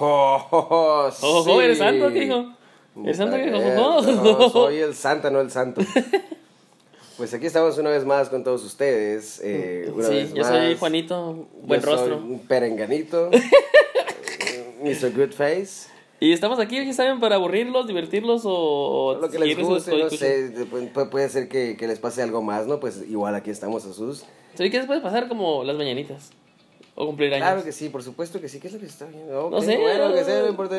Oh, oh, oh, Oh, sí. oh, ¿eres santo? ¿Qué dijo? ¿Eres santo? Eh, Oh, no, soy el santa, no el santo. Pues aquí estamos una vez más con todos ustedes. eh, una Sí, vez yo soy más. Juanito, buen Yo soy rostro. un perenganito. Mr. Good Face. Y estamos aquí, ya saben, para aburrirlos, divertirlos o, o Lo que les guste, no sé, pu- pu- puede ser que, que les pase algo más, ¿no? Pues igual aquí estamos, Jesús. ¿Sabes qué les puede pasar como las mañanitas? O cumplir años. Claro que sí, por supuesto que sí. ¿Qué es lo que se está viendo? Ok, No sé. Bueno, que sea, no importa.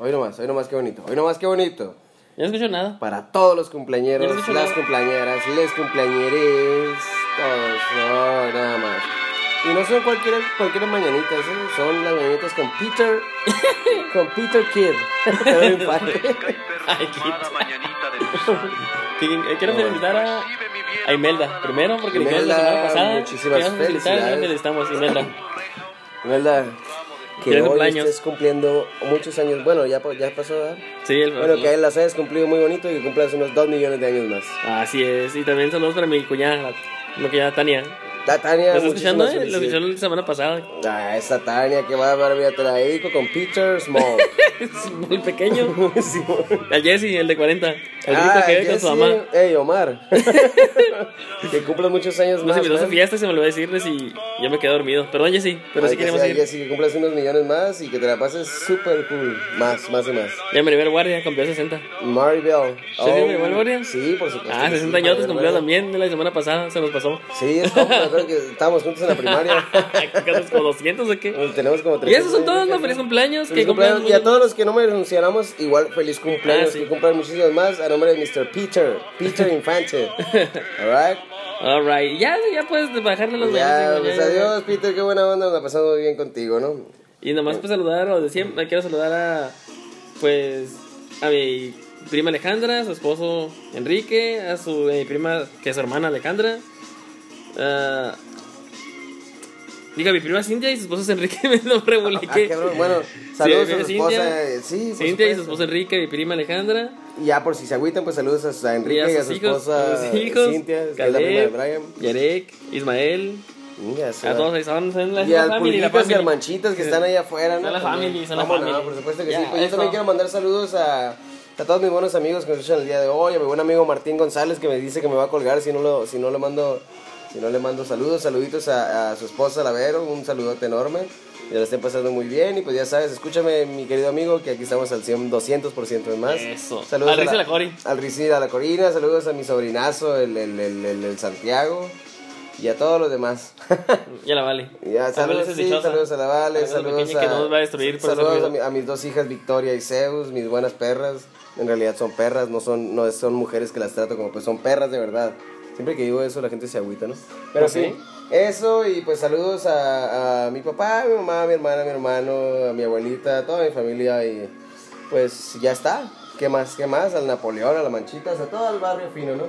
Hoy nomás, hoy nomás, qué bonito. Hoy nomás, qué bonito. Yo no escucho nada. Para todos los cumpleañeros, no las nada. cumpleañeras, les cumpleañeres, todos, no, nada más. Y no son cualquier, cualquier mañanitas, ¿eh? son las mañanitas con Peter, con Peter Kid. Ay, Quiero felicitar a, a Imelda. Primero, porque le quedó la Imelda, semana pasada. muchísimas felicidades. le felicitamos, Imelda. ¿Verdad? Que hoy cumpleaños. estés cumpliendo muchos años. Bueno, ya, ya pasó, ¿verdad? Sí, el, Bueno, que las hayas cumplido muy bonito y que cumplas unos 2 millones de años más. Así es. Y también saludos para mi cuñada, la- mi cuñada Tania. Ta- Tania, ¿La estás escuchando? eh? La felicidades. escucharon la semana pasada. Ah, esa Tania que va a ver, te la dedico con Peter Small. Es muy pequeño. Sí, Al Jesse, el de 40. El grito ah, que ve con su mamá. Ey, Omar. que cumplas muchos años Nos más. invitó a fiesta y se me olvidó decirles y yo me quedé dormido. Perdón, Jessy, pero Ay, sí que queremos sea, ir. Jesse, que cumplas unos millones más y que te la pases súper cool. Más, más y más. Ya me nivel guardia, cumplió 60. Maribel. ¿Sí, sí, me igual, Guardia? Sí, por supuesto. Ah, que 60 sí, años Maribel cumplió también de la semana pasada, se nos pasó. Sí, es como, que estábamos juntos en la primaria. ¿Casi como 200 o qué? Tenemos como Y 300 esos son todos, ¿no? Feliz cumpleaños. Feliz que cumpleaños. Y a todos los que no mencionamos, igual feliz cumpleaños. Ah, sí. Que cumplan muchísimos más. Nombre de Mr. Peter. Peter Infante. Alright. Alright, ya, ya puedes bajarle los Ya, pues adiós, Peter. Qué buena onda. Nos la pasamos muy bien contigo, ¿no? Y nomás pues saludar, o de siempre, quiero saludar a, pues, a mi prima Alejandra, a su esposo Enrique, a su mi prima, que es su hermana Alejandra, ah, diga, mi prima Cintia y su esposo es Enrique, me lo Ah, revuliqué. cabrón. Bueno, saludos Sí, a su Cintia. esposa. eh, Sí, Cintia y su esposo Enrique, mi prima Alejandra, Y ya por si se agüitan, pues saludos a, Enrique y a, sus su hijos, esposa a sus hijos, Cintia, que es la prima de Caleb, Brian. Yarek, Ismael, a todos ahí son, son la, Y al family, la y al Manchitas que están ahí afuera, ¿no? Son la family, son la ¿Cómo no? family. por supuesto que sí. Pues yo también quiero mandar saludos a, a todos mis buenos amigos que me escuchan el día de hoy, a mi buen amigo Martín González que me dice que me va a colgar si no lo, si no le mando, si no le mando saludos, saluditos a, a su esposa Lavero, un saludote enorme. Que la estén pasando muy bien y pues ya sabes, escúchame mi querido amigo que aquí estamos al 100, 200% de más. Eso. Saludos Al a Riz y a la Cori. Al Riz y a la Corina, saludos a mi sobrinazo, el, el, el, Santiago y a todos los demás. Ya la vale. Ya, A saludos, sí, saludos a la Vale, A la saludos pequeña a, que no nos va a destruir por saludos a, mi- a mis dos hijas Victoria y Zeus, mis buenas perras. En realidad son perras, no son, no son mujeres que las trato como pues son perras de verdad. Siempre que digo eso la gente se agüita, ¿no? Pero ¿Ah, sí, sí? Eso y pues saludos a, a mi papá, a mi mamá, a mi hermana, a mi hermano, a mi abuelita, a toda mi familia y pues ya está. ¿Qué más? ¿Qué más? Al Napoleón, a la Manchitas, a todo el barrio fino, ¿no?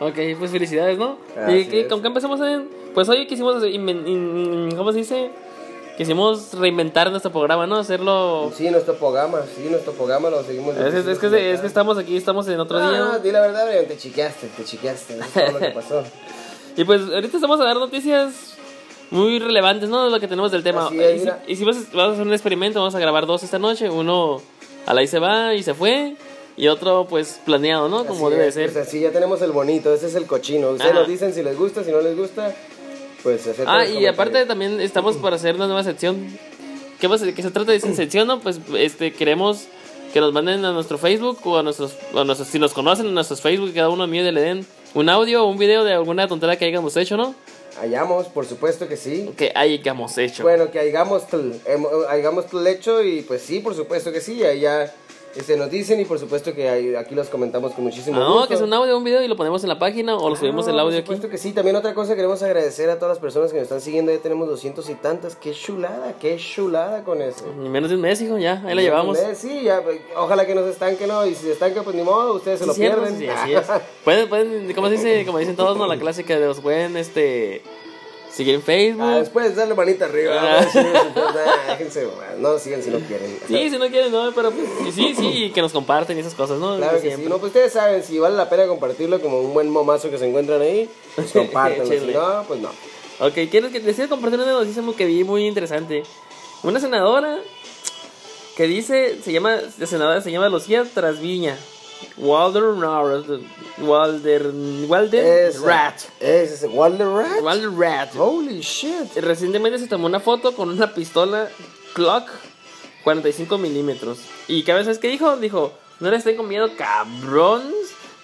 Ok, pues felicidades, ¿no? Así ¿Y qué, con qué empezamos en...? Pues hoy quisimos, hacer- ¿cómo se dice? Quisimos reinventar nuestro programa, ¿no? Hacerlo... Sí, nuestro programa, sí, nuestro programa lo seguimos. Es, es- es que, es que estamos aquí, estamos en otro Ah, día. di la verdad, te chiqueaste, te chiqueaste. Es todo lo que pasó. Y pues ahorita estamos a dar noticias muy relevantes, ¿no? De lo que tenemos del tema. Así es, Y si- vamos a hacer un experimento, vamos a grabar dos esta noche. Uno a la y se va y se fue. Y otro pues planeado, ¿no? Como Así debe de es, ser. Pues así ya tenemos el bonito, ese es el cochino. Ustedes Ajá. nos dicen si les gusta, si no les gusta, pues Ah, y aparte también estamos para hacer una nueva sección. ¿Qué, pasa? ¿Qué se trata de esa sección? No? Pues este, queremos que nos manden a nuestro Facebook o a nuestros, a nuestros si nos conocen en nuestros Facebook, cada uno mío le den un audio o un video de alguna tontería que hayamos hecho, ¿no? Hayamos, por supuesto que sí. Que hayamos hecho. Bueno, que hayamos, hayamos hecho y pues sí, por supuesto que sí. Ahí ya este, nos dicen y por supuesto que aquí los comentamos con muchísimo Ah, no, gusto. que es un audio un video y lo ponemos en la página o lo subimos el Ah, audio por aquí. supuesto que sí. También otra cosa, queremos agradecer a todas las personas que nos están siguiendo. Ya tenemos doscientos y tantas. Qué chulada, qué chulada con eso. Ni menos de un mes, hijo, ya, ahí la llevamos. Sí, ya, pues, ojalá que no se estanque, ¿no? Y si se estanca, pues ni modo, ustedes se Sí, lo cierto, pierden. sí, así es. Pueden, pueden, como, se dice, como dicen todos, ¿no? La clásica de los pueden, este, seguir en Facebook. Ah, después darle manita arriba. Ah. pues, déjense, no sigan si no quieren. Sí, si no quieren, no, pero pues, y sí, sí, que nos comparten y esas cosas, ¿no? Claro que sí. No, pues ustedes saben, si vale la pena compartirlo como un buen momazo que se encuentran ahí, pues compártanlo. si no, pues no. Ok, quiero que quiero compartir una noticia que vi muy interesante. Una senadora que dice, se llama, la senadora se llama Lucía Trasviña. Walder Walder Walder Esa. Rat. Es Walder Rat. Walder Rat. Holy shit. Recientemente se tomó una foto con una pistola Glock 45 milímetros. Y cada vez que dijo, dijo, no le estén con miedo, cabrón,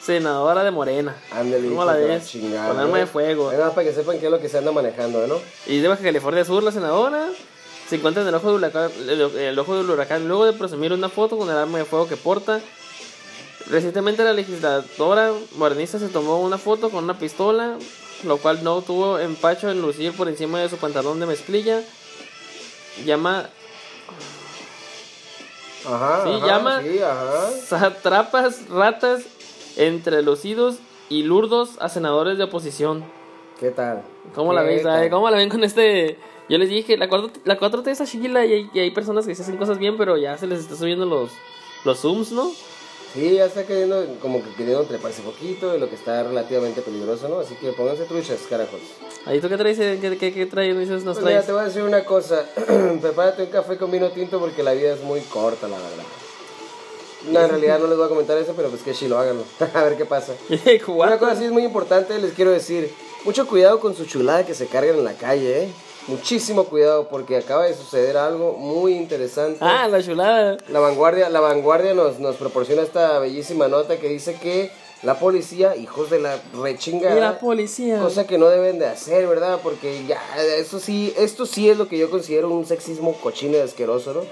senadora de Morena. Ándale, ¿Cómo la ves? chingada, Con arma de fuego. Va, para que sepan qué es lo que se anda manejando, ¿no? Y de Baja California Sur, la senadora se encuentra en el ojo, del huracán, el, el ojo del huracán luego de presumir una foto con el arma de fuego que porta. Recientemente la legisladora morenista se tomó una foto con una pistola, lo cual no tuvo empacho en lucir por encima de su pantalón de mezclilla. Llama Ajá. Sí, ajá, llama- Sí, ajá. satrapas, ratas, entre lucidos y lurdos a senadores de oposición. ¿Qué tal? ¿Cómo la ¿Qué ves? tal? ¿Cómo la ven con este? Yo les dije, la 4 la 4T está chila y hay, y hay personas que se hacen cosas bien, pero ya se les está subiendo los, los zooms, ¿no? Sí, ya está cayendo, como que queriendo treparse poquito de lo que está relativamente peligroso, ¿no? Así que pónganse truchas, carajos. Ahí tú qué traes, qué, qué, qué traes, dices, nos Pues mira, traes. te voy a decir una cosa. Prepárate un café con vino tinto porque la vida es muy corta, la verdad. No, en realidad no les voy a comentar eso, pero pues que sí lo háganlo. a ver qué pasa. Una cosa sí es muy importante, les quiero decir. Mucho cuidado con su chulada que se cargan en la calle, ¿eh? Muchísimo cuidado porque acaba de suceder algo muy interesante. Ah, la chulada. La vanguardia, la vanguardia nos, nos proporciona esta bellísima nota que dice que la policía, hijos de la rechinga, Y la policía. cosa que no deben de hacer, ¿verdad? Porque ya, eso sí, esto sí es lo que yo considero un sexismo cochino y asqueroso, ¿no?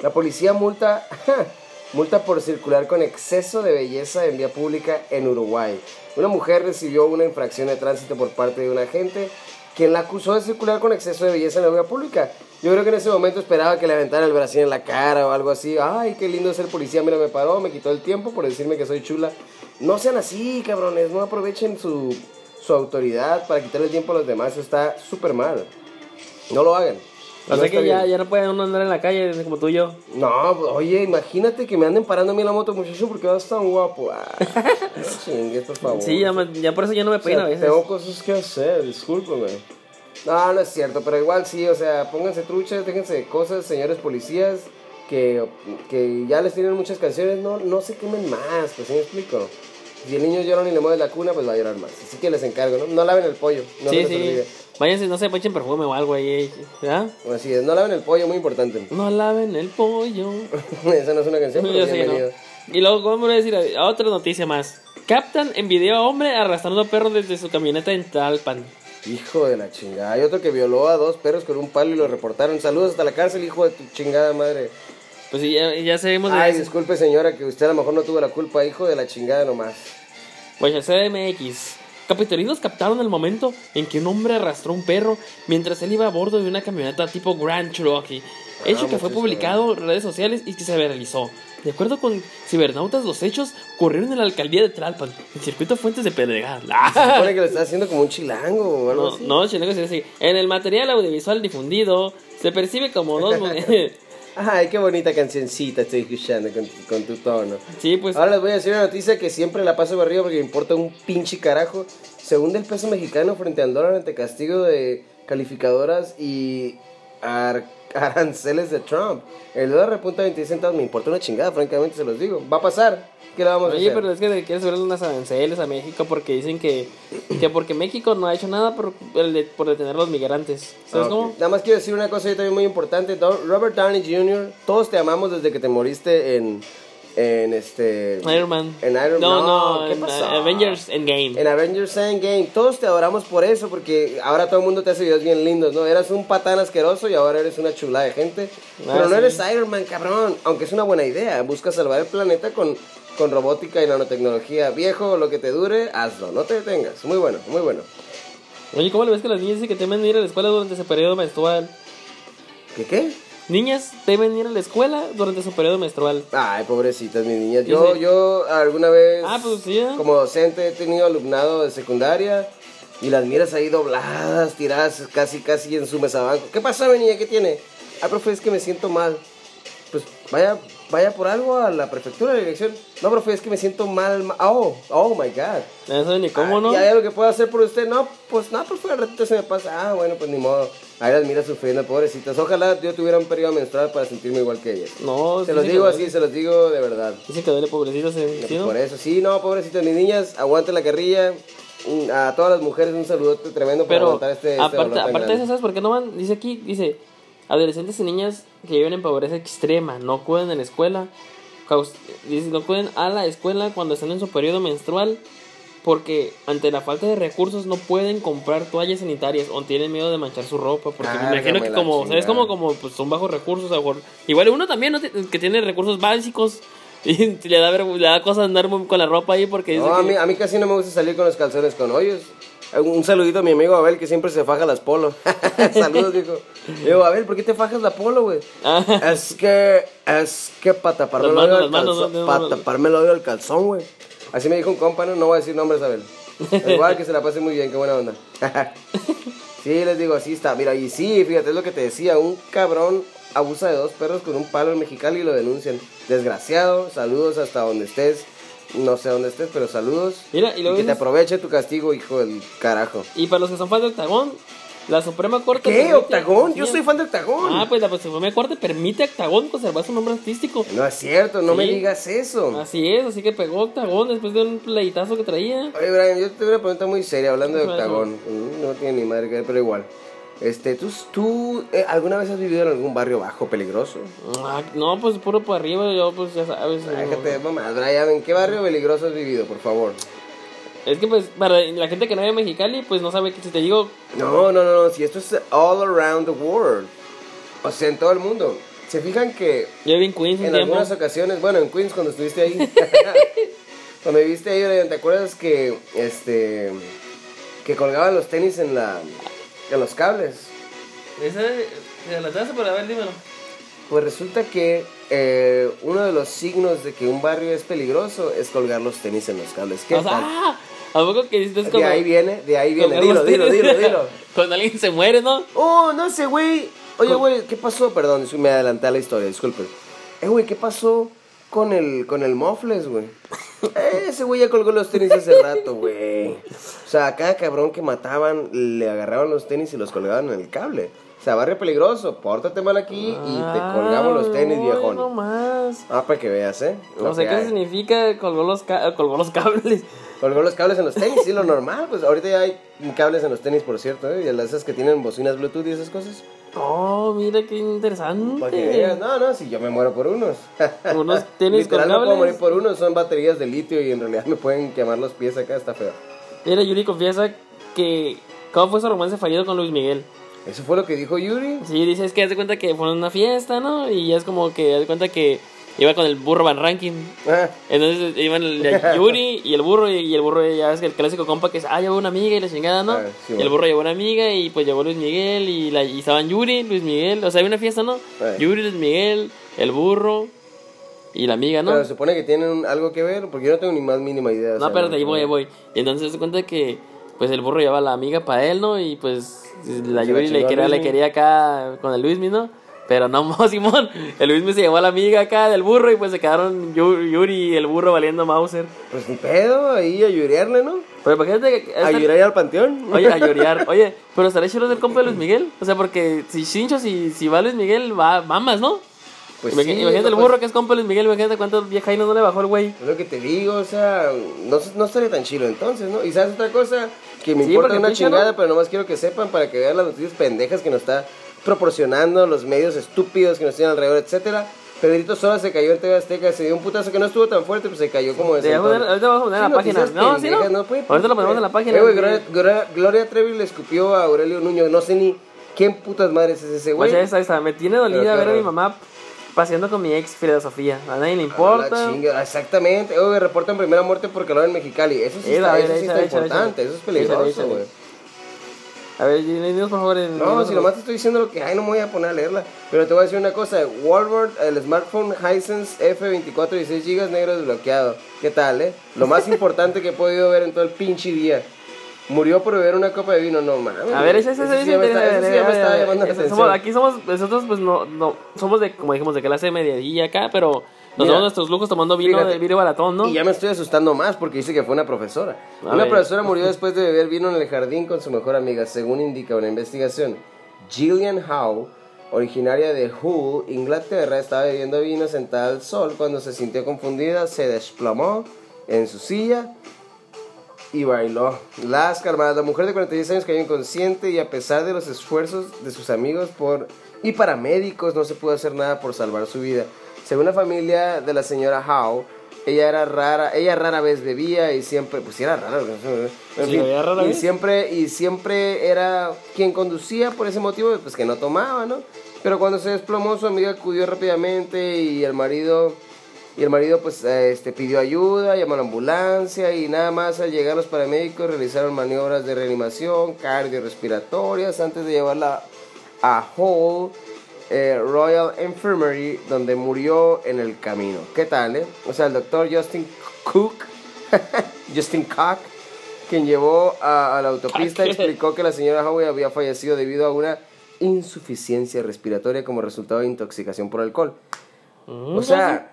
La policía multa, multa por circular con exceso de belleza en vía pública en Uruguay. Una mujer recibió una infracción de tránsito por parte de un agente quien la acusó de circular con exceso de belleza en la vía pública. Yo creo que en ese momento esperaba que le aventara el brasil en la cara o algo así. Ay, qué lindo ser policía. Mira, me paró, me quitó el tiempo por decirme que soy chula. No sean así, cabrones. No aprovechen su, su autoridad para quitarle el tiempo a los demás. Eso está súper mal. No lo hagan. O No sea que ya, ya no puede uno andar en la calle como tú y yo. No, pues, oye, imagínate que me anden parando a mí en la moto, muchacho, porque vas tan guapo. Ah, no chingues, por favor. Sí, ya, me- ya por eso ya no me O sea, peino a veces. Tengo cosas que hacer, discúlpame. No, no es cierto, pero igual sí, o sea, pónganse truchas, déjense de cosas, señores policías, que, que ya les tienen muchas canciones, no, no se quemen más, pues, ¿sí me explico? Si el niño llora y le mueve la cuna, pues va a llorar más. Así que les encargo, ¿no? No laven el pollo, no se sí, les sí. olvide. Váyanse, no se echen perfume o algo ahí. ¿Ya? Así es, no laven el pollo, muy importante. No laven el pollo. Esa no es una canción, pero Yo sé no. Y luego, ¿cómo voy a decir? A- Otra noticia más. Captan en video a hombre arrastrando perro desde su camioneta en Talpan. Hijo de la chingada. Hay otro que violó a dos perros con un palo y lo reportaron. Saludos hasta la cárcel, hijo de tu chingada madre. Pues sí, ya, ya sabemos de Ay, disculpe señora, que usted a lo mejor no tuvo la culpa, hijo de la chingada nomás. Pues el CDMX. Capitolinos captaron el momento en que un hombre arrastró un perro mientras él iba a bordo de una camioneta tipo Grand Cherokee. Hecho que fue publicado en redes sociales y que se viralizó. De acuerdo con cibernautas, los hechos ocurrieron en la alcaldía de Tlalpan, en circuito Fuentes de Pedregal. Se supone que lo está haciendo como un chilango o algo No, así. no, chilango se dice. En el material audiovisual difundido se percibe como dos. Ay, qué bonita cancioncita estoy escuchando con, con tu tono. sí, pues. Ahora les voy a decir una noticia que siempre la paso por arriba porque me importa un pinche carajo. Se hunde el peso mexicano frente al dólar ante castigo de calificadoras y ar- aranceles de Trump. El dólar repunta a 26 centavos, me importa una chingada, francamente se los digo. Va a pasar. ¿Qué le vamos a Oye, hacer? pero es que le quieres ver unas aranceles a México porque dicen que, que porque México no ha hecho nada por, por detener a los migrantes. ¿Sabes Ah, ok. cómo? Nada más quiero decir una cosa ahí también muy importante. Robert Downey Jr., todos te amamos desde que te moriste en, en este... Iron Man. En Iron No, no, no, ¿qué en pasó? Avengers Endgame. En Avengers Endgame, todos te adoramos por eso, porque ahora todo el mundo te hace videos bien lindos, ¿no? Eras un patán asqueroso y ahora eres una chula de gente. Ah, Pero no eres Iron Man, cabrón. Aunque es una buena idea. Busca salvar el planeta con, con robótica y nanotecnología. Viejo, lo que te dure, hazlo. No te detengas. Muy bueno, muy bueno. Oye, ¿cómo le ves que las niñas dicen que temen ir a la escuela durante su periodo menstrual? ¿Qué qué? Niñas temen ir a la escuela durante su periodo menstrual. Ay, pobrecitas mis niñas. Yo, Sí. yo alguna vez, Ah, pues sí, ¿eh? como docente, he tenido alumnado de secundaria y las miras ahí dobladas, tiradas casi, casi en su mesabanco. ¿Qué pasa, mi niña? ¿Qué tiene? Ah, profe, es que me siento mal. Pues vaya, vaya por algo a la prefectura, la dirección. No, profe, es que me siento mal. ma- Oh, oh my God. No sé ni cómo, Ah, ¿no? ¿Y hay algo que pueda hacer por usted? No, pues no, profe, al ratito se me pasa. Ah, bueno, pues ni modo. Ahí las mira sufriendo, pobrecitas. Ojalá yo tuviera un periodo menstrual para sentirme igual que ellas. No, Se los digo así, se los digo de verdad. Dice que duele ¿sí, no? Por eso, sí, no, pobrecitas mis niñas, aguanten la carrilla. Mm, A todas las mujeres un saludote tremendo por Pero aguantar este, este aparte, de eso, ¿sabes por qué no van? Dice aquí, dice, adolescentes y niñas que viven en pobreza extrema, no acuden a la escuela, dice, no acuden a la escuela cuando están en su periodo menstrual, porque ante la falta de recursos no pueden comprar toallas sanitarias o tienen miedo de manchar su ropa, porque me Cárgame imagino que como, ¿sabes? Como, como pues son bajos recursos, igual uno también, ¿no? que tiene recursos básicos. Y le da, le da cosa andar con la ropa ahí porque dice No, a que- mí, a mí casi no me gusta salir con los calzones con hoyos. Un saludito a mi amigo Abel que siempre se faja las polo. Saludos, dijo. Digo, Abel, ¿por qué te fajas la polo, güey? Ah. Es que, es que para taparme el hoyo del calzón, güey. Así me dijo un compa, no, no voy a decir nombres, Abel. Igual que se la pase muy bien, qué buena onda. sí, les digo, así está. Mira, y sí, fíjate, es lo que te decía. Un cabrón abusa de dos perros con un palo en Mexicali y lo denuncian. Desgraciado, saludos hasta donde estés. No sé dónde estés, pero saludos. Mira, y luego que te aproveche tu castigo, hijo del carajo. Y para los que son fans de Octagón, la Suprema Corte. ¿Qué? ¿Octagón? Yo soy fan de Octagón. Ah, pues la Suprema Corte permite a Octagón conservar su nombre artístico. No es cierto, no me digas eso. Así es, así que pegó Octagón después de un pleitazo que traía. Oye, Brian, yo te tengo una pregunta muy seria hablando de. Octagón. Mm, No tiene ni madre que ver, pero igual. Este, ¿tú, tú eh, alguna vez has vivido en algún barrio bajo, peligroso? Ah, no, pues puro por arriba, yo pues ya sabes. no. Déjate de mamás, Brian, ¿en qué barrio peligroso has vivido, por favor? Es que pues para la gente que no en Mexicali, pues no sabe que si te digo, No, no, no, no, si esto es all around the world. O sea, en todo el mundo. ¿Se fijan que yo viví en Queens en tiempo. algunas ocasiones, bueno, en Queens cuando estuviste ahí, cuando viviste ahí, ¿te acuerdas que, este, que colgaban los tenis en la, en los cables? Esa de la taza, pero a ver, dímelo. Pues resulta que eh, uno de los signos de que un barrio es peligroso es colgar los tenis en los cables. ¿Qué O sea, tal? ¿A poco que De ahí viene, de ahí viene. Dilo, dilo, dilo, dilo. Cuando alguien se muere, ¿no? Oh, no sé, güey. Oye, güey, ¿qué pasó? Perdón, me adelanté a la historia, disculpen. Eh, güey, ¿qué pasó con el, con el Mofles, güey? Eh, ese güey ya colgó los tenis hace rato, güey. O sea, a cada cabrón que mataban, le agarraban los tenis y los colgaban en el cable. O sea, barrio peligroso, pórtate mal aquí y te colgamos los tenis, Ay, viejón. No más. Ah, para que veas, ¿eh? No sé qué hay. significa colgó los, ca- colgó los cables. Colgó los cables en los tenis, sí, lo normal. Pues ahorita ya hay cables en los tenis, por cierto, ¿eh? Y las esas que tienen bocinas Bluetooth y esas cosas. Oh, mira qué interesante. Para que veas, no, no, si yo me muero por unos. Unos tenis con Literal, no puedo cables. morir por unos, son baterías de litio y en realidad me pueden quemar los pies acá, está feo. Mira, Yuri confiesa que. ¿Cómo fue su romance fallido con Luis Miguel? Eso fue lo que dijo Yuri. Sí, dice, es que haz de cuenta que fue en una fiesta, ¿no? Y es como que haz de cuenta que iba con el burro Van Ranking. Ah, Entonces iban el, el Yuri y el burro, y, y el burro ya es que el clásico compa que es, ah, llevó una amiga y la chingada, ¿no? Ah, sí, y el burro llevó una amiga y pues llevó Luis Miguel y, la, y estaban Yuri, Luis Miguel, o sea, había una fiesta, ¿no? Ah. Yuri, Luis Miguel, el burro y la amiga, ¿no? Pero se supone que tienen algo que ver, porque yo no tengo ni más mínima idea. o No, sea, espérate, ahí voy, ahí voy. Y entonces se cuenta que pues el burro llevaba a la amiga para él, ¿no? Y pues la Yuri le quería, le quería acá con el Luismi, ¿no? Pero no, Simón. El Luismi se llevó a la amiga acá del burro y pues se quedaron Yu- Yuri y el burro valiendo Mauser. Pues ni pedo, ahí a yurearle, ¿no? Pero imagínate que... A yurear al panteón. Oye, a. Oye, pero estaré chido del compa de Luis Miguel. O sea, porque si Chincho, si, si va Luis Miguel, va mamas, ¿no? Pues sí, imagínate el pues, burro que es compa Luis Miguel, imagínate cuántos viejainos no le bajó el güey. Es lo que te digo, o sea, no, no estaría tan chido entonces, ¿no? Y sabes otra cosa, que me Sí, importa una chingada, ¿no? pero nomás quiero que sepan para que vean las noticias pendejas que nos está proporcionando los medios estúpidos que nos tienen alrededor, etcétera. Pedrito Sola se cayó en TV Azteca, se dio un putazo que no estuvo tan fuerte, pues se cayó como de poner- ahorita vamos a poner en la página. No, sí, no. Ahorita lo ponemos en la página. Eh, güey, Gloria, Gloria- Gloria Trevi le escupió a Aurelio Nuño, no sé ni quién putas madres es ese güey. Pues esa, esa, me tiene Pero dolida qué ver a mi mamá paseando con mi ex Frida Sofía. A nadie le A importa. la chinga, exactamente. Oye, reportan primera muerte por calor en Mexicali. Eso sí está, a ver, eso sí échale, está échale, importante, eso es peligroso, güey. A ver, dinos por favor. En, No, si nomás te estoy diciendo lo que hay, no me voy a poner a leerla. Pero te voy a decir una cosa: Walmart, el smartphone Hisense F24 16 GB negro desbloqueado. ¿Qué tal, eh? Lo más importante que he podido ver en todo el pinche día. Murió por beber una copa de vino, no mames. A ver, ese, ese, ese, sí me está- eso sí me está llamando la Ese- atención. somos- Aquí somos, nosotros pues no, no, somos de, como dijimos, de clase mediodía acá, pero Nos damos nuestros lujos tomando vino fíjate, de vidrio baratón, ¿no? Y ya me estoy asustando más porque dice que fue una profesora. A una ver. profesora murió después de beber vino en el jardín con su mejor amiga, según indica una investigación. Gillian Howe, originaria de Hull, Inglaterra, estaba bebiendo vino sentada al sol cuando se sintió confundida, se desplomó en su silla y bailó. Las calmadas. La mujer de 46 años cayó inconsciente y a pesar de los esfuerzos de sus amigos por y paramédicos no se pudo hacer nada por salvar su vida. Según la familia de la señora Howe, ella era rara, ella rara vez bebía y siempre, pues era rara, en Sí, fin, rara y vez. siempre y siempre era quien conducía por ese motivo, pues que no tomaba, ¿no? Pero cuando se desplomó su amiga acudió rápidamente y el marido y el marido pues eh, este pidió ayuda, llamó a la ambulancia y nada más al llegar los paramédicos realizaron maniobras de reanimación cardiorrespiratorias antes de llevarla a Hull eh, Royal Infirmary donde murió en el camino. ¿Qué tal, eh? O sea, el doctor Justin Cook, Justin Cook, quien llevó a, a la autopista explicó que la señora Howe había fallecido debido a una insuficiencia respiratoria como resultado de intoxicación por alcohol. O sea,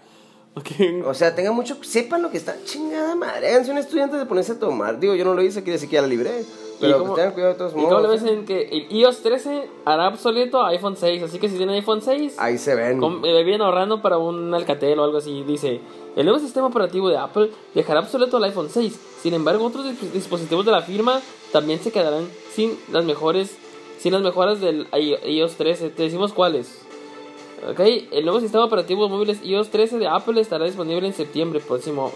O sea, tengan mucho, sepan lo que está chingada madre. Háganse un estudiante de ponerse a tomar. Digo, yo no lo hice, quiere decir que ya la libré. Pero pues, tengan cuidado de todos ¿Y cómo le modos. ves en que el iOS 13 hará obsoleto a iPhone 6? Así que si tienen iPhone 6, Ahí se ven. com- eh, vienen ahorrando para un Alcatel o algo así. Dice, el nuevo sistema operativo de Apple dejará obsoleto al iPhone 6. Sin embargo, otros dis- dispositivos de la firma también se quedarán sin las mejores, sin las mejoras del iOS 13. Te decimos cuáles. Ok, el nuevo sistema operativo de móviles iOS 13 de Apple estará disponible en septiembre próximo,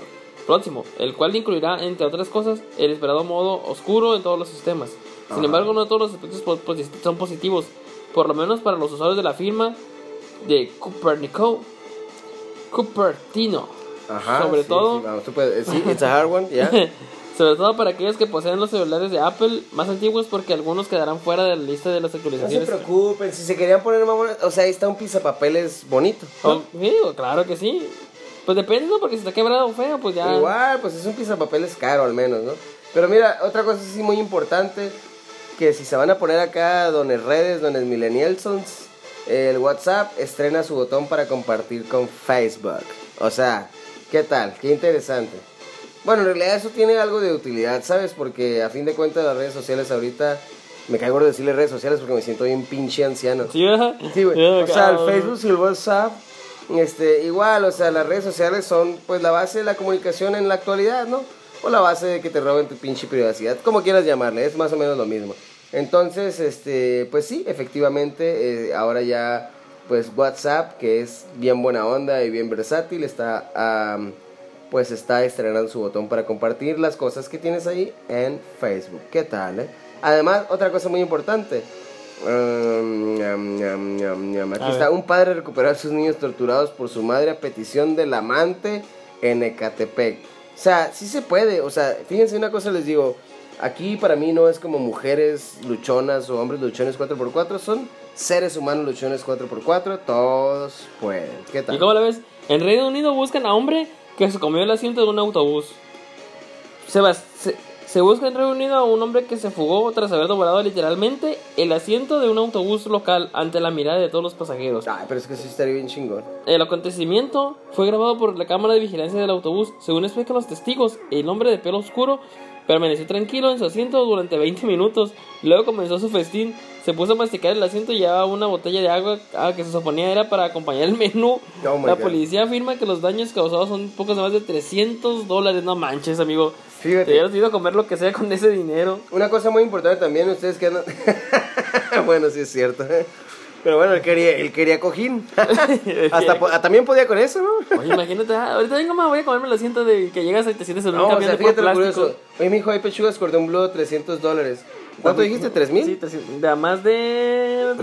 próximo, el cual incluirá, entre otras cosas, el esperado modo oscuro en todos los sistemas. Sin Ajá. embargo, no todos los aspectos po- son positivos, por lo menos para los usuarios de la firma de Cupernico, Cupertino. Ajá. sobre sí, todo- sí, tú puedes- sí, it's a hard one, ya. Sobre todo para aquellos que poseen los celulares de Apple más antiguos, porque algunos quedarán fuera de la lista de las No se actualizaciones. preocupen, si se querían poner mamones, o sea, ahí está un pizapapeles bonito. Oh, sí, claro que sí. Pues depende, ¿no? Porque si está quebrado o feo, pues ya. Igual, pues es un pizapapeles caro al menos, ¿no? Pero mira, otra cosa sí muy importante, que si se van a poner acá dones redes, dones millennialsons, el WhatsApp estrena su botón para compartir con Facebook. O sea, ¿qué tal? Qué interesante. Bueno, en realidad eso tiene algo de utilidad, ¿sabes? Porque a fin de cuentas las redes sociales ahorita, me caigo de decirle redes sociales porque me siento bien pinche anciano. Sí. Sí, güey. O sea, el. Facebook y el WhatsApp, este, igual, o sea, las redes sociales son pues la base de la comunicación en la actualidad, ¿no? O la base de que te roben tu pinche privacidad, como quieras llamarle, es más o menos lo mismo. Entonces, este, pues sí, efectivamente, eh, ahora ya, pues WhatsApp, que es bien buena onda y bien versátil, está, am, pues está estrenando su botón para compartir las cosas que tienes ahí en Facebook. ¿Qué tal, eh? Además, otra cosa muy importante. Um. Aquí A está ver. un padre recupera a sus niños torturados por su madre a petición del amante en Ecatepec. O sea, sí se puede. O sea, fíjense una cosa les digo. Aquí para mí no es como mujeres luchonas o hombres luchones 4x4. Son seres humanos luchones 4x4. Todos pueden. ¿Qué tal? ¿Y cómo la ves? En Reino Unido buscan a hombre que se comió el asiento de un autobús. Se, se busca en Reino Unido a un hombre que se fugó tras haber doblado literalmente el asiento de un autobús local ante la mirada de todos los pasajeros. Ay, pero es que sí estaría bien chingón. El acontecimiento fue grabado por la cámara de vigilancia del autobús. Según explican los testigos, el hombre de pelo oscuro permaneció tranquilo en su asiento durante 20 minutos. Luego comenzó su festín. Se puso a masticar el asiento y llevaba una botella de agua ah, que se suponía era para acompañar el menú. Oh la God. policía afirma que los daños causados son pocos más de 300 dólares. No manches, amigo. Te Fíjate. hubieras ido a comer lo que sea con ese dinero. Una cosa muy importante también, ustedes que andan... bueno, sí es cierto. Pero bueno, él quería, él quería cojín. Hasta po- también podía con eso, ¿no? Oye, imagínate, ah, ahorita vengo, ma, voy a comerme el asiento de que llegas y te sientes en un No, o camión sea, de fíjate lo curioso. Oye, mijo, hay pechugas cordón blue, 300 dólares. ¿Cuánto dijiste? ¿3 mil? Sí, 300, de a más de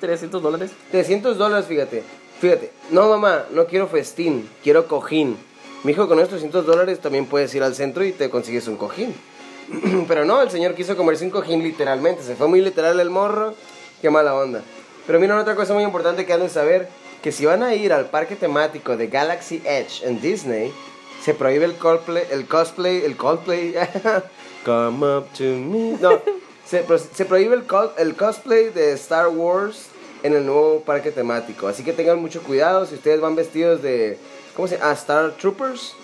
300 dólares. 300 dólares, fíjate. Fíjate. No, mamá, no quiero festín, quiero cojín. Mi hijo, con esos 300 dólares también puedes ir al centro y te consigues un cojín. Pero no, el señor quiso comerse un cojín literalmente. Se fue muy literal el morro. Qué mala onda. Pero miren otra cosa muy importante que han de saber. Que si van a ir al parque temático de Galaxy Edge en Disney, se prohíbe el cosplay, el cosplay, el cosplay. Come up to me. No, se, pro- se prohíbe el, el cosplay de Star Wars en el nuevo parque temático. Así que tengan mucho cuidado si ustedes van vestidos de ¿cómo se llama? A Star Troopers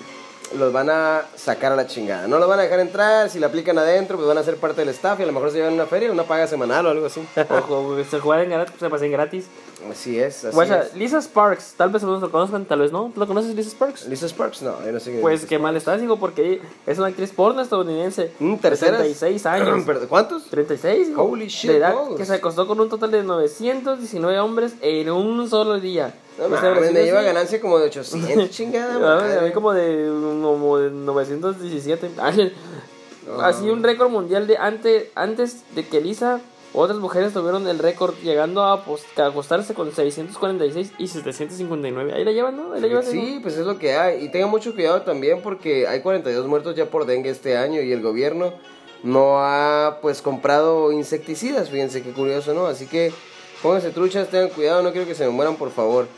los van a sacar a la chingada. No los van a dejar entrar, si la aplican adentro, pues van a ser parte del staff y a lo mejor se llevan una feria, una paga semanal o algo así. Ojo, se juegan gratis, se pasen gratis. Así es, así Guacha, es. Lisa Sparks, tal vez algunos lo conozcan, tal vez no. ¿Tú lo conoces, Lisa Sparks? Lisa Sparks, no, yo no sé qué Pues qué mal estás, digo, porque es una actriz porno estadounidense. Mm, ¿terceras? 36 años. ¿Cuántos? 36, hijo, Holy shit, de edad balls. que se acostó con un total de 919 hombres en un solo día. No, Este mames, brasileño me lleva ganancia como de 800, chingada. A mí- como de, como de 917. Ay, Así un récord mundial de antes, antes de que Lisa, otras mujeres tuvieron el récord llegando a, acostarse con 646 y 759. Ahí la llevan, ¿no? Ahí la llevan. Sí, pues es lo que hay. Y tengan mucho cuidado también porque hay 42 muertos ya por dengue este año y el gobierno no ha pues comprado insecticidas. Fíjense qué curioso, ¿no? Así que pónganse truchas, tengan cuidado, no quiero que se me mueran, por favor.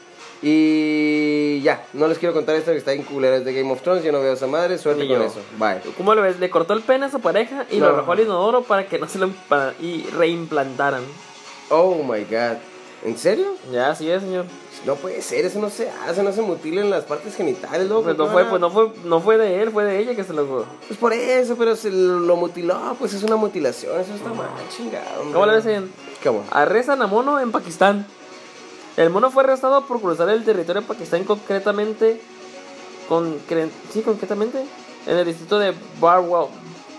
Y ya, no les quiero contar esto que está en culeras de Game of Thrones. Yo no veo a esa madre, suerte con eso. Bye. ¿Cómo lo ves? Le cortó el pene a su pareja y No. lo arrojó al inodoro para que no se lo para- y reimplantaran. Oh my god. ¿En serio? Ya, así es, señor. No puede ser, eso no se hace, no se mutilen las partes genitales, loco. Pues no ¿qué fue, pues no fue, no fue de él, fue de ella que se lo. Pues por eso, pero se lo mutiló, pues es una mutilación, eso está mal, chingado. hombre. ¿Cómo le ves, señor? ¿Cómo? Arrestan a mono en Pakistán. El mono fue arrestado por cruzar el territorio Pakistán concretamente con sí, concretamente en el distrito de Barwa-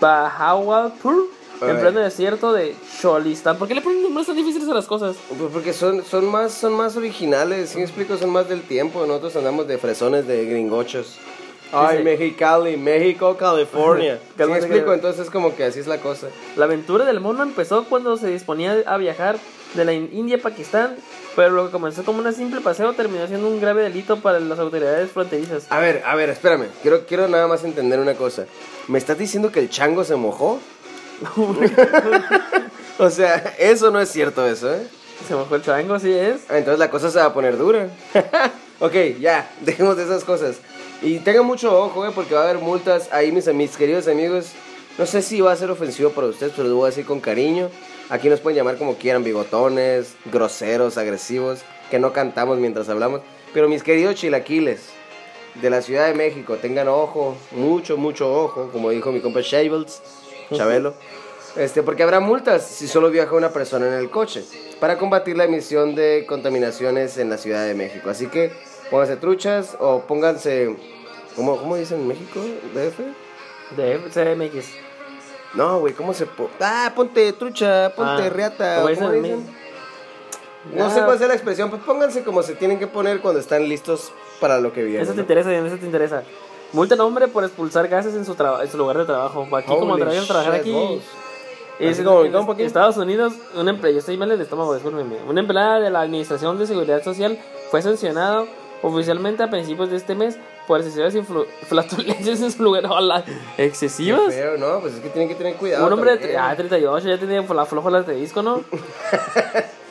Bahawalpur, en Alright. pleno desierto de Cholistán. ¿Por qué le ponen nombres tan difíciles a las cosas? Pues porque son, son, más, son más originales, ¿sí me explico? Son más del tiempo, nosotros andamos de fresones, de gringochos. Ay, sí. Mexicali, México, California. ¿Sí me explico? que- Entonces es como que así es la cosa. La aventura del mono empezó cuando se disponía a viajar de la In- India a Pakistán, pero lo que comenzó como un simple paseo terminó siendo un grave delito para las autoridades fronterizas. A ver, a ver, espérame, quiero, quiero nada más entender una cosa. ¿Me estás diciendo que el chango se mojó? o sea, eso no es cierto eso, ¿eh? Se mojó el chango, así es. Ah, Entonces la cosa se va a poner dura. ok, ya, dejemos de esas cosas. Y tengan mucho ojo, eh, porque va a haber multas ahí, mis, mis queridos amigos. No sé si va a ser ofensivo para ustedes, pero lo voy a decir con cariño. Aquí nos pueden llamar como quieran, bigotones, groseros, agresivos, que no cantamos mientras hablamos. Pero mis queridos chilaquiles de la Ciudad de México, tengan ojo, mucho, mucho ojo, como dijo mi compa Shables, Chabelo. Este, porque habrá multas si solo viaja una persona en el coche para combatir la emisión de contaminaciones en la Ciudad de México. Así que pónganse truchas o pónganse, ¿cómo, cómo dicen en México? ¿DF? De CMX. No, güey, ¿cómo se po Ah, ponte trucha, ponte Ah, como ¿cómo dicen. No sé Ah. cuál sea la expresión, pues pónganse como se tienen que poner cuando están listos para lo que viene. Eso te ¿no? interesa, Diana, eso te interesa. Multa a un hombre por expulsar gases en su, en su lugar de trabajo. Aquí, como Holy trabajan trabajar aquí. balls. Es como en, aquí. Estados Unidos, una yo estoy mal del estómago, discúlpeme. Una empleada de la Administración de Seguridad Social fue sancionada oficialmente a principios de este mes por excesivas flatulencias en su lugar. Hola, Qué ¿excesivas? feo, no, pues es que tienen que tener cuidado. Un hombre de también. ah, 38 ya tenía la flojola de disco, ¿no?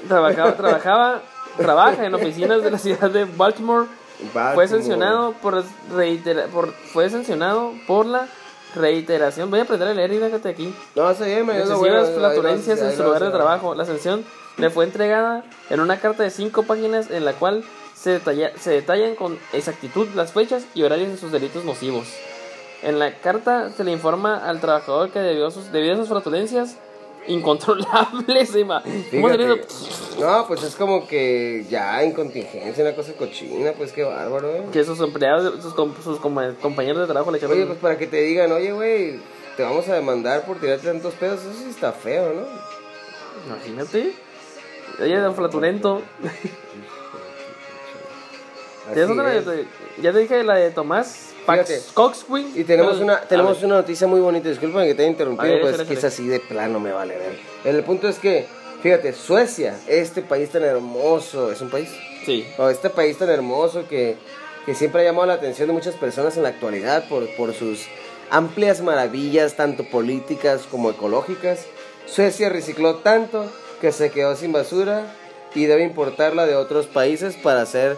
trabajaba, trabajaba, trabaja en oficinas de la ciudad de Baltimore. Fue Baltimore. sancionado por, reitera- por fue sancionado por la reiteración. Voy a aprender a leer y déjate aquí. No, bien, me Excesivas bueno, flatulencias en su lugar de trabajo. La sanción le fue entregada en una carta de cinco páginas en la cual se, detalla- se detallan con exactitud las fechas y horarios de sus delitos nocivos. En la carta se le informa al trabajador que debido a sus, debido a sus flatulencias incontrolables, ima- ¿cómo Fíjate. No, pues es como que ya en contingencia, una cosa cochina, pues qué bárbaro, eh. que sus empleados, sus, sus com- compañeros de trabajo le echaron Oye, pues para que te digan, oye, güey, te vamos a demandar por tirarte tantos pedos, eso sí está feo, ¿no? Imagínate. Ella era flatulento. Así ¿Tienes otra? es. Ya te- dije la de Tomás Pax. Coxwing. Y tenemos Pero- una tenemos una noticia muy bonita, disculpen que te haya interrumpido, ver, pues échale, que es así de plano me vale ver. El punto es que, fíjate, Suecia, este país tan hermoso, ¿es un país? Sí. O este país tan hermoso que, que siempre ha llamado la atención de muchas personas en la actualidad por, por sus amplias maravillas, tanto políticas como ecológicas. Suecia recicló tanto que se quedó sin basura y debe importarla de otros países para hacer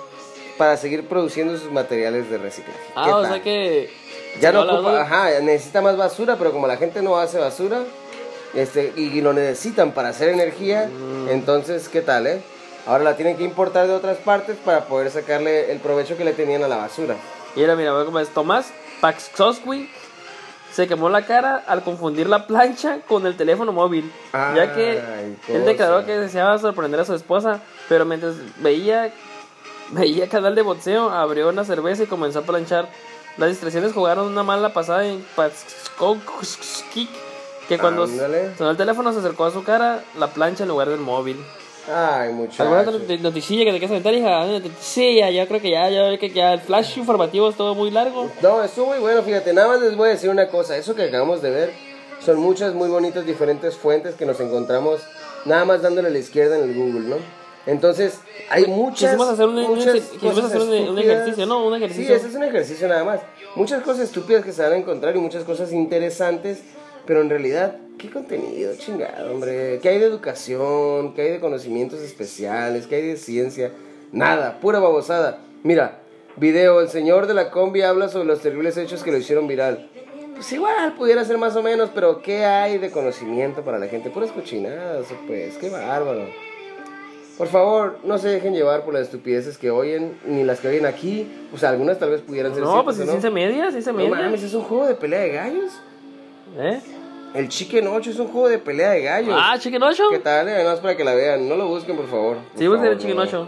para seguir produciendo sus materiales de reciclaje. ¿Qué Ah, o tal? sea que. Ya no ocupa, ajá, necesita más basura, pero como la gente no hace basura este, y lo necesitan para hacer energía, Mm. entonces, ¿qué tal, eh? Ahora la tienen que importar de otras partes para poder sacarle el provecho que le tenían a la basura. Y era, mira, como es Tomás Paxoswi se quemó la cara al confundir la plancha con el teléfono móvil, ya que Ay, él declaró cosa. que deseaba sorprender a su esposa, pero mientras veía veía canal de boxeo, abrió una cerveza y comenzó a planchar. Las distracciones jugaron una mala pasada en Paxoswi, que cuando Ándale. sonó el teléfono se acercó a su cara la plancha en lugar del móvil. Ay, ¿Alguna muchacho. otra noticia que te quieras aventar, hija? ¿Alguna noticia? yo creo que ya, ya, que ya el flash informativo es todo muy largo. No, estuvo muy bueno, fíjate, nada más les voy a decir una cosa, eso que acabamos de ver son muchas muy bonitas diferentes fuentes que nos encontramos nada más dándole a la izquierda en el Google, ¿no? Entonces, hay muchas Quisimos hacer un- un- muchas quisimos cosas hacer un- un estúpidas. ejercicio, ¿no? Un ejercicio. Sí, ese es un ejercicio nada más. Muchas cosas estúpidas que se van a encontrar y muchas cosas interesantes, pero en realidad, ¿qué contenido, chingado, hombre? ¿Qué hay de educación? ¿Qué hay de conocimientos especiales? ¿Qué hay de ciencia? Nada, pura babosada. Mira, video, el señor de la combi habla sobre los terribles hechos que lo hicieron viral. Pues igual, pudiera ser más o menos, pero ¿qué hay de conocimiento para la gente? Puras cochinadas, pues, qué bárbaro. Por favor, no se dejen llevar por las estupideces que oyen, ni las que oyen aquí. O sea, algunas tal vez pudieran ser No, ciertas, pues ¿o sí, no? ciencia media, ciencia No media. mames, es un juego de pelea de gallos. ¿Eh? El Chicken 8 es un juego de pelea de gallos. Ah, Chicken 8. ¿Qué tal? Además para que la vean. No lo busquen, por favor. Por Sí, busquen el Chicken no. 8.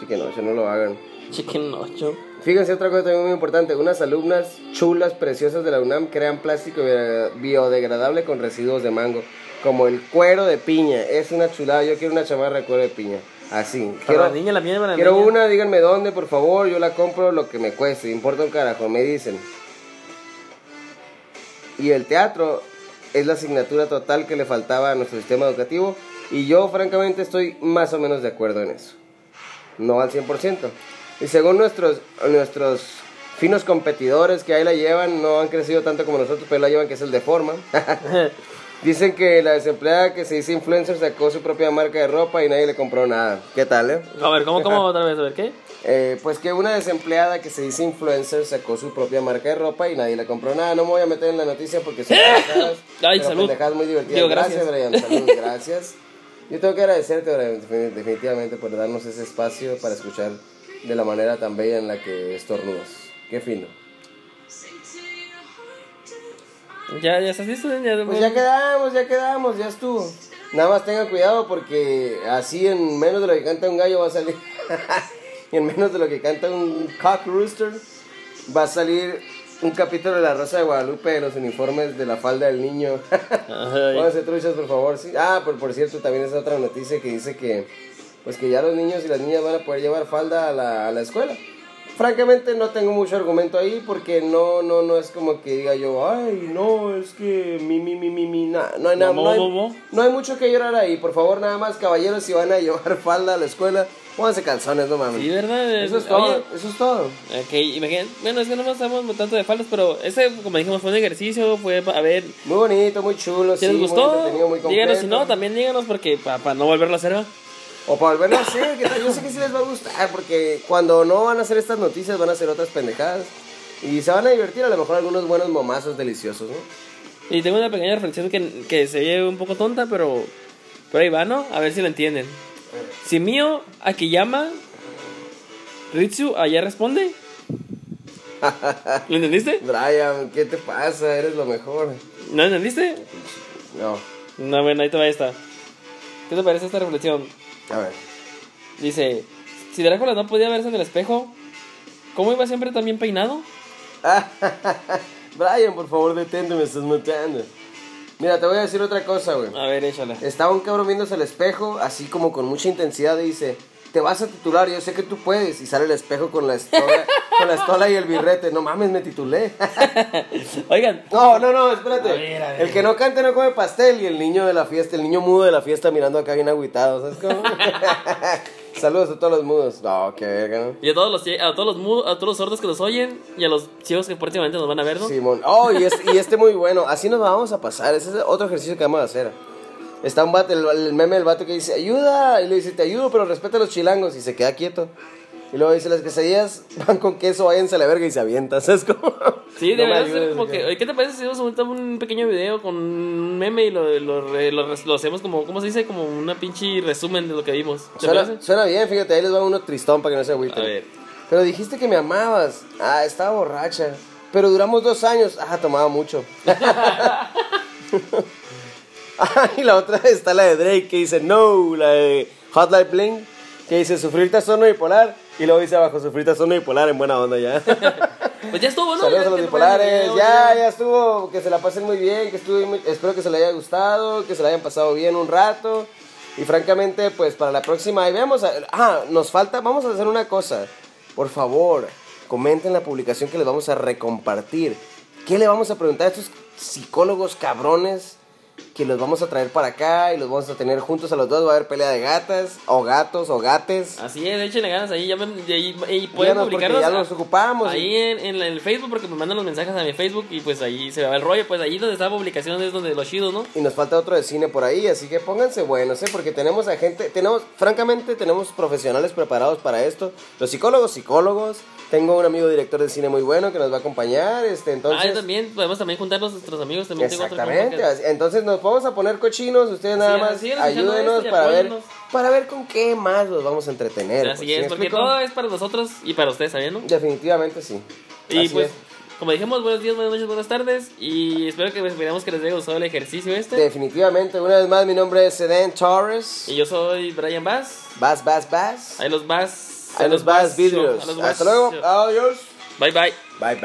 Chicken 8, no lo hagan. Chicken 8. Fíjense otra cosa también muy importante. Unas alumnas chulas, preciosas de la UNAM crean plástico bio- biodegradable con residuos de mango. Como el cuero de piña. Es una chulada. Yo quiero una chamarra de cuero de piña. Así. Para Quiero, la niña, la mía, para la quiero niña. una, díganme dónde, por favor. Yo la compro lo que me cueste. Importa un carajo, me dicen. Y el teatro es la asignatura total que le faltaba a nuestro sistema educativo. Y yo, francamente, estoy más o menos de acuerdo en eso. No al 100%. Y según nuestros, nuestros finos competidores que ahí la llevan, no han crecido tanto como nosotros, pero la llevan, que es el de forma. Dicen que la desempleada que se dice influencer sacó su propia marca de ropa y nadie le compró nada. ¿Qué tal, eh? A ver, ¿cómo, cómo otra vez? A ver, ¿qué? Eh, pues que una desempleada que se dice influencer sacó su propia marca de ropa y nadie le compró nada. No me voy a meter en la noticia porque son pendejadas. Ay, pero salud. pendejadas muy divertidas. Digo, gracias, gracias. Brian. Salud, gracias. Yo tengo que agradecerte, Brian, defini- definitivamente, por darnos ese espacio para escuchar de la manera tan bella en la que estornudas. Qué fino. ¿Ya, ya estás listo? Ya, Pues ya quedamos, ya quedamos, ya estuvo. Nada más tengan cuidado porque así en menos de lo que canta un gallo va a salir. y en menos de lo que canta un cock rooster va a salir un capítulo de La Rosa de Guadalupe de los uniformes de la falda del niño. Pónganse truchas, por favor. Sí. Ah, pero por cierto, también es otra noticia que dice que pues que ya los niños y las niñas van a poder llevar falda a la, a la escuela. Francamente no tengo mucho argumento ahí porque no no no es como que diga yo, ay, no, es que mi mi mi mi mi na- no hay nada, No, hay, no, hay mucho que llorar ahí. Por favor, nada más caballeros si van a llevar falda a la escuela, pónganse calzones, no mames. Sí, ¿verdad? Eso es Oye, todo, eso es todo. Ok, imagínate, bueno, es que no nos estamos tanto de faldas, pero ese, como dijimos, fue un ejercicio, fue a ver Muy bonito, muy chulo, si sí, les muy gustó. entretenido, muy díganos si no, también díganos porque para no volverlo a hacer, ¿va? O para volverlo a hacer, que tal, yo sé que sí les va a gustar, porque cuando no van a hacer estas noticias van a hacer otras pendejadas. Y se van a divertir, a lo mejor algunos buenos momazos deliciosos, ¿no? Y tengo una pequeña reflexión que, que se oye un poco tonta, pero, pero ahí va, ¿no? A ver si lo entienden. Si mío Akiyama Ritsu allá responde. ¿Lo entendiste? Brian, ¿qué te pasa? Eres lo mejor. ¿No entendiste? No, No, bueno, ahí te va esta. ¿Qué te parece esta reflexión? A ver. Dice, si Drácula no podía verse en el espejo, ¿cómo iba siempre tan bien peinado? Brian, por favor, detente, me estás matando. Mira, te voy a decir otra cosa, güey. A ver, échala. Estaba un cabrón viéndose al espejo, así como con mucha intensidad, y dice, te vas a titular, yo sé que tú puedes. Y sale el espejo con la estola, con la estola y el birrete. No mames, me titulé. Oigan, No, no, no, espérate. A ver, a ver. El que no cante no come pastel y el niño de la fiesta, el niño mudo de la fiesta mirando acá bien agüitado, ¿sabes cómo? Saludos a todos los mudos. No, qué verga, ¿no? y a todos los, a todos los, mu- a todos los sordos que nos oyen y a los ciegos que próximamente nos van a ver, ¿no? Simón. Oh, y este, y este muy bueno. Así nos vamos a pasar. Ese es otro ejercicio que vamos a hacer. Está un vato, el, el meme del vato que dice, ayuda. Y le dice, te ayudo, pero respeta a los chilangos. Y se queda quieto. Y luego dice, las quesadillas van con queso, váyanse a la verga y se avienta. ¿Sabes cómo? Sí, No debería ser como que. ¿Qué te parece si hacemos un, un pequeño video con un meme y lo, lo, lo, lo hacemos como, ¿cómo se dice? Como una pinche resumen de lo que vimos. ¿Te Suena, suena bien, fíjate, ahí les va uno tristón para que no se agüiten. A ver. Pero dijiste que me amabas. Ah, estaba borracha. Pero duramos dos años. Ah, tomaba mucho. ah, y la otra está la de Drake que dice no, la de Hotline Bling, que dice sufrir trastorno bipolar. Y luego dice abajo sufrir trastorno bipolar en buena onda ya. Pues ya estuvo, ¿no? Saludos Ya a los bipolares. pasen, Ya, ya estuvo. Que se la pasen muy bien. Que estuvo, muy- espero que se les haya gustado. Que se la hayan pasado bien un rato. Y francamente, pues para la próxima, ahí vemos. a- Ah, nos falta. Vamos a hacer una cosa. Por favor, comenten la publicación que les vamos a recompartir. ¿Qué le vamos a preguntar a estos psicólogos cabrones? Que los vamos a traer para acá y los vamos a tener juntos a los dos. Va a haber pelea de gatas, o gatos, o gates. Así es, échenle ganas ahí, llamen, y, ahí- y pueden ya los ocupamos. ahí en, en la- el Facebook porque me mandan los mensajes a mi Facebook y pues ahí se va el rollo, pues ahí donde está la publicación es donde los chidos, ¿no? Y nos falta otro de cine por ahí, así que pónganse buenos, ¿eh? Porque tenemos a gente, tenemos, francamente, tenemos profesionales preparados para esto. Los psicólogos, psicólogos. Tengo un amigo director de cine muy bueno que nos va a acompañar, este, ah, entonces... y también podemos también juntarnos nuestros amigos, también tengo otro Exactamente, que- así- entonces nos vamos a poner cochinos, ustedes nada Sí, más ayúdenos para ver, para ver con qué más los vamos a entretener. Así pues, ¿sí es, porque explico? todo es para nosotros y para ustedes también, ¿no? Definitivamente sí. Y Así pues, es. como dijimos, buenos días, buenas noches, buenas tardes. Y espero que pues, esperamos que les haya gustado el ejercicio este. Definitivamente, una vez más, mi nombre es Sedan Torres. Y yo soy Brian Bass. Vas, vas, vas. Ahí los Bass. Ahí los vidrios. los Bass Hasta luego. Adiós. Bye bye. Bye, bye.